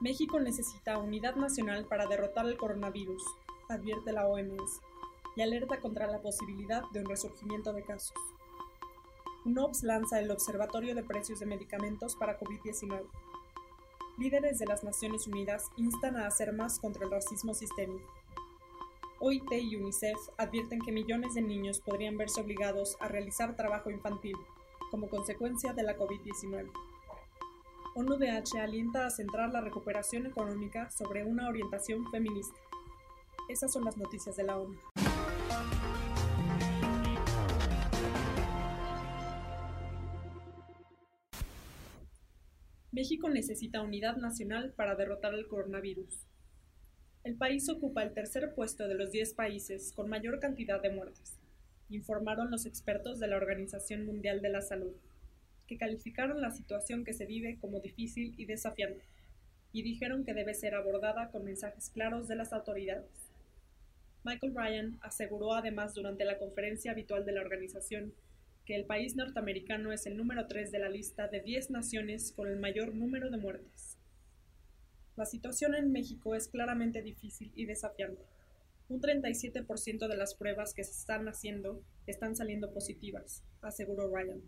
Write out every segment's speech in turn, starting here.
México necesita unidad nacional para derrotar el coronavirus, advierte la OMS, y alerta contra la posibilidad de un resurgimiento de casos. UNOPS lanza el Observatorio de Precios de Medicamentos para COVID-19. Líderes de las Naciones Unidas instan a hacer más contra el racismo sistémico. OIT y UNICEF advierten que millones de niños podrían verse obligados a realizar trabajo infantil como consecuencia de la COVID-19. ONUDH alienta a centrar la recuperación económica sobre una orientación feminista. Esas son las noticias de la ONU. México necesita unidad nacional para derrotar el coronavirus. El país ocupa el tercer puesto de los 10 países con mayor cantidad de muertes, informaron los expertos de la Organización Mundial de la Salud que calificaron la situación que se vive como difícil y desafiante, y dijeron que debe ser abordada con mensajes claros de las autoridades. Michael Ryan aseguró además durante la conferencia habitual de la organización que el país norteamericano es el número 3 de la lista de 10 naciones con el mayor número de muertes. La situación en México es claramente difícil y desafiante. Un 37% de las pruebas que se están haciendo están saliendo positivas, aseguró Ryan.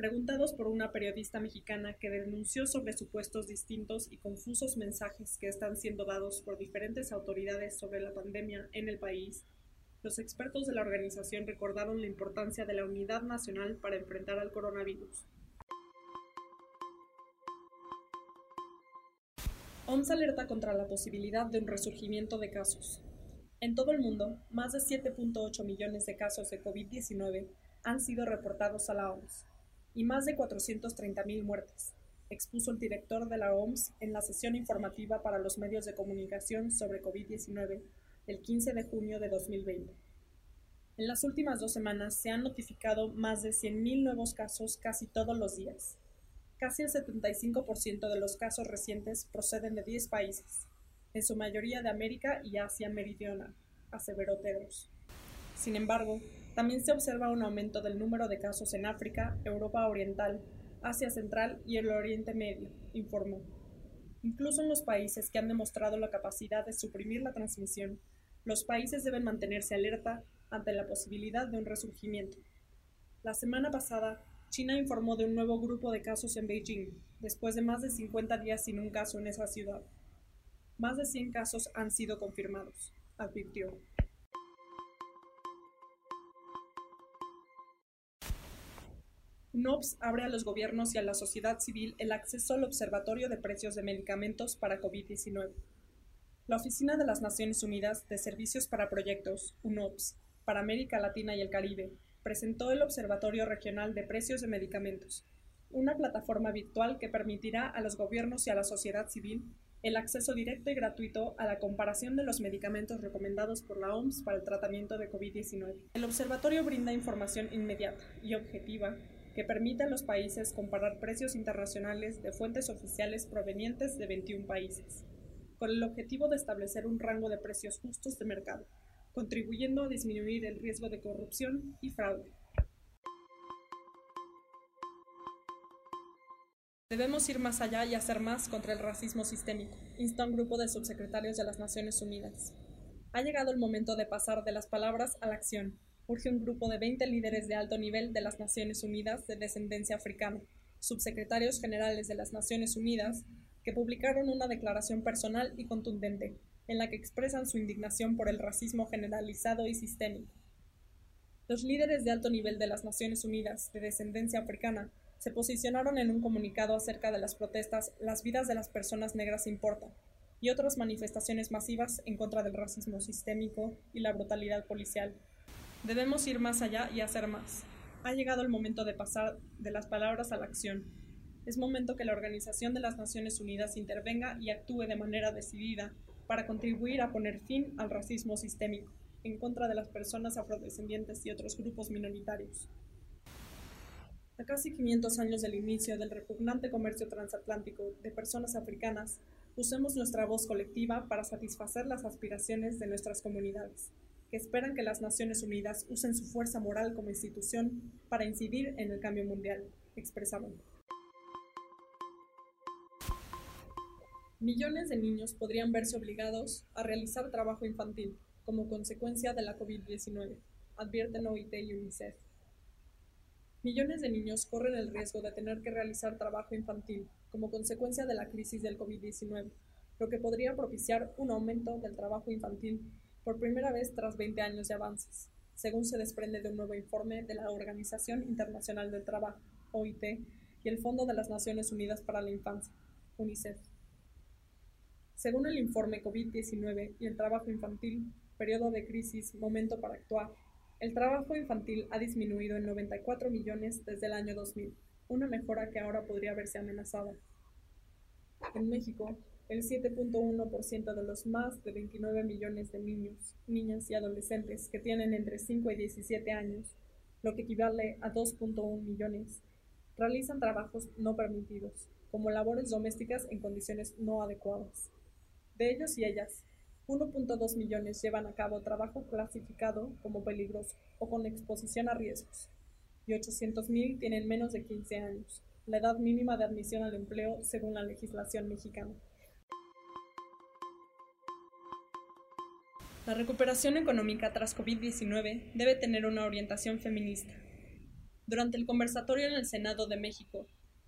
Preguntados por una periodista mexicana que denunció sobre supuestos distintos y confusos mensajes que están siendo dados por diferentes autoridades sobre la pandemia en el país, los expertos de la organización recordaron la importancia de la unidad nacional para enfrentar al coronavirus. OMS alerta contra la posibilidad de un resurgimiento de casos. En todo el mundo, más de 7.8 millones de casos de COVID-19 han sido reportados a la OMS, y más de 430.000 muertes, expuso el director de la OMS en la sesión informativa para los medios de comunicación sobre COVID-19 el 15 de junio de 2020. En las últimas dos semanas se han notificado más de 100.000 nuevos casos casi todos los días. Casi el 75% de los casos recientes proceden de 10 países, en su mayoría de América y Asia Meridional, aseveró Tedros. Sin embargo, también se observa un aumento del número de casos en África, Europa Oriental, Asia Central y el Oriente Medio, informó. Incluso en los países que han demostrado la capacidad de suprimir la transmisión, los países deben mantenerse alerta ante la posibilidad de un resurgimiento. La semana pasada, China informó de un nuevo grupo de casos en Beijing, después de más de 50 días sin un caso en esa ciudad. Más de 100 casos han sido confirmados, advirtió. UNOPS abre a los gobiernos y a la sociedad civil el acceso al Observatorio de Precios de Medicamentos para COVID-19. La Oficina de las Naciones Unidas de Servicios para Proyectos, UNOPS, para América Latina y el Caribe, presentó el Observatorio Regional de Precios de Medicamentos, una plataforma virtual que permitirá a los gobiernos y a la sociedad civil el acceso directo y gratuito a la comparación de los medicamentos recomendados por la OMS para el tratamiento de COVID-19. El observatorio brinda información inmediata y objetiva que permite a los países comparar precios internacionales de fuentes oficiales provenientes de 21 países, con el objetivo de establecer un rango de precios justos de mercado, contribuyendo a disminuir el riesgo de corrupción y fraude. Debemos ir más allá y hacer más contra el racismo sistémico, insta un grupo de subsecretarios de las Naciones Unidas. Ha llegado el momento de pasar de las palabras a la acción, urge un grupo de 20 líderes de alto nivel de las Naciones Unidas de descendencia africana, subsecretarios generales de las Naciones Unidas, que publicaron una declaración personal y contundente, en la que expresan su indignación por el racismo generalizado y sistémico. Los líderes de alto nivel de las Naciones Unidas de descendencia africana se posicionaron en un comunicado acerca de las protestas Las vidas de las personas negras importan y otras manifestaciones masivas en contra del racismo sistémico y la brutalidad policial Debemos ir más allá y hacer más. Ha llegado el momento de pasar de las palabras a la acción. Es momento que la Organización de las Naciones Unidas intervenga y actúe de manera decidida para contribuir a poner fin al racismo sistémico en contra de las personas afrodescendientes y otros grupos minoritarios. A casi 500 años del inicio del repugnante comercio transatlántico de personas africanas, usemos nuestra voz colectiva para satisfacer las aspiraciones de nuestras comunidades que esperan que las Naciones Unidas usen su fuerza moral como institución para incidir en el cambio mundial, expresaron. Millones de niños podrían verse obligados a realizar trabajo infantil como consecuencia de la COVID-19, advierten OIT y UNICEF. Millones de niños corren el riesgo de tener que realizar trabajo infantil como consecuencia de la crisis del COVID-19, lo que podría propiciar un aumento del trabajo infantil por primera vez tras 20 años de avances, según se desprende de un nuevo informe de la Organización Internacional del Trabajo, OIT, y el Fondo de las Naciones Unidas para la Infancia, UNICEF. Según el informe COVID-19 y el trabajo infantil, periodo de crisis, momento para actuar, el trabajo infantil ha disminuido en 94 millones desde el año 2000, una mejora que ahora podría verse amenazada. En México, el 7.1% de los más de 29 millones de niños, niñas y adolescentes que tienen entre 5 y 17 años, lo que equivale a 2.1 millones, realizan trabajos no permitidos, como labores domésticas en condiciones no adecuadas. De ellos y ellas, 1.2 millones llevan a cabo trabajo clasificado como peligroso o con exposición a riesgos, y 800.000 tienen menos de 15 años, la edad mínima de admisión al empleo según la legislación mexicana. La recuperación económica tras COVID-19 debe tener una orientación feminista. Durante el conversatorio en el Senado de México,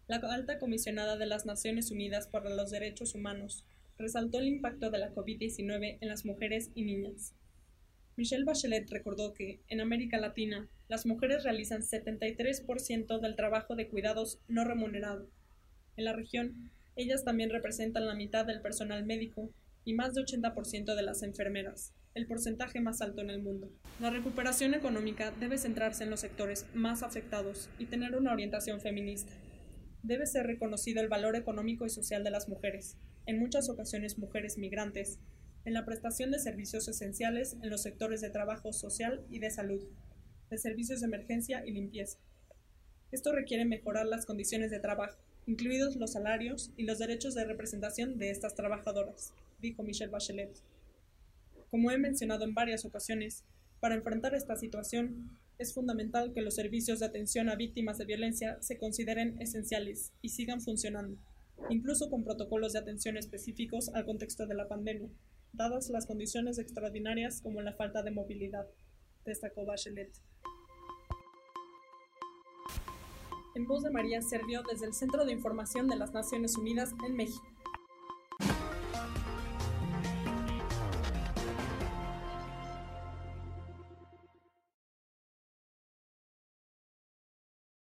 la alta comisionada de las Naciones Unidas para los Derechos Humanos, resaltó el impacto de la COVID-19 en las mujeres y niñas. Michelle Bachelet recordó que, en América Latina, las mujeres realizan 73% del trabajo de cuidados no remunerado. En la región, ellas también representan la mitad del personal médico y más de 80% de las enfermeras, el porcentaje más alto en el mundo. La recuperación económica debe centrarse en los sectores más afectados y tener una orientación feminista. Debe ser reconocido el valor económico y social de las mujeres, en muchas ocasiones mujeres migrantes, en la prestación de servicios esenciales en los sectores de trabajo social y de salud, de servicios de emergencia y limpieza. Esto requiere mejorar las condiciones de trabajo, incluidos los salarios y los derechos de representación de estas trabajadoras, dijo Michelle Bachelet. Como he mencionado en varias ocasiones, para enfrentar esta situación es fundamental que los servicios de atención a víctimas de violencia se consideren esenciales y sigan funcionando incluso con protocolos de atención específicos al contexto de la pandemia, dadas las condiciones extraordinarias como la falta de movilidad, destacó Bachelet. En voz de María Servio desde el Centro de Información de las Naciones Unidas en México.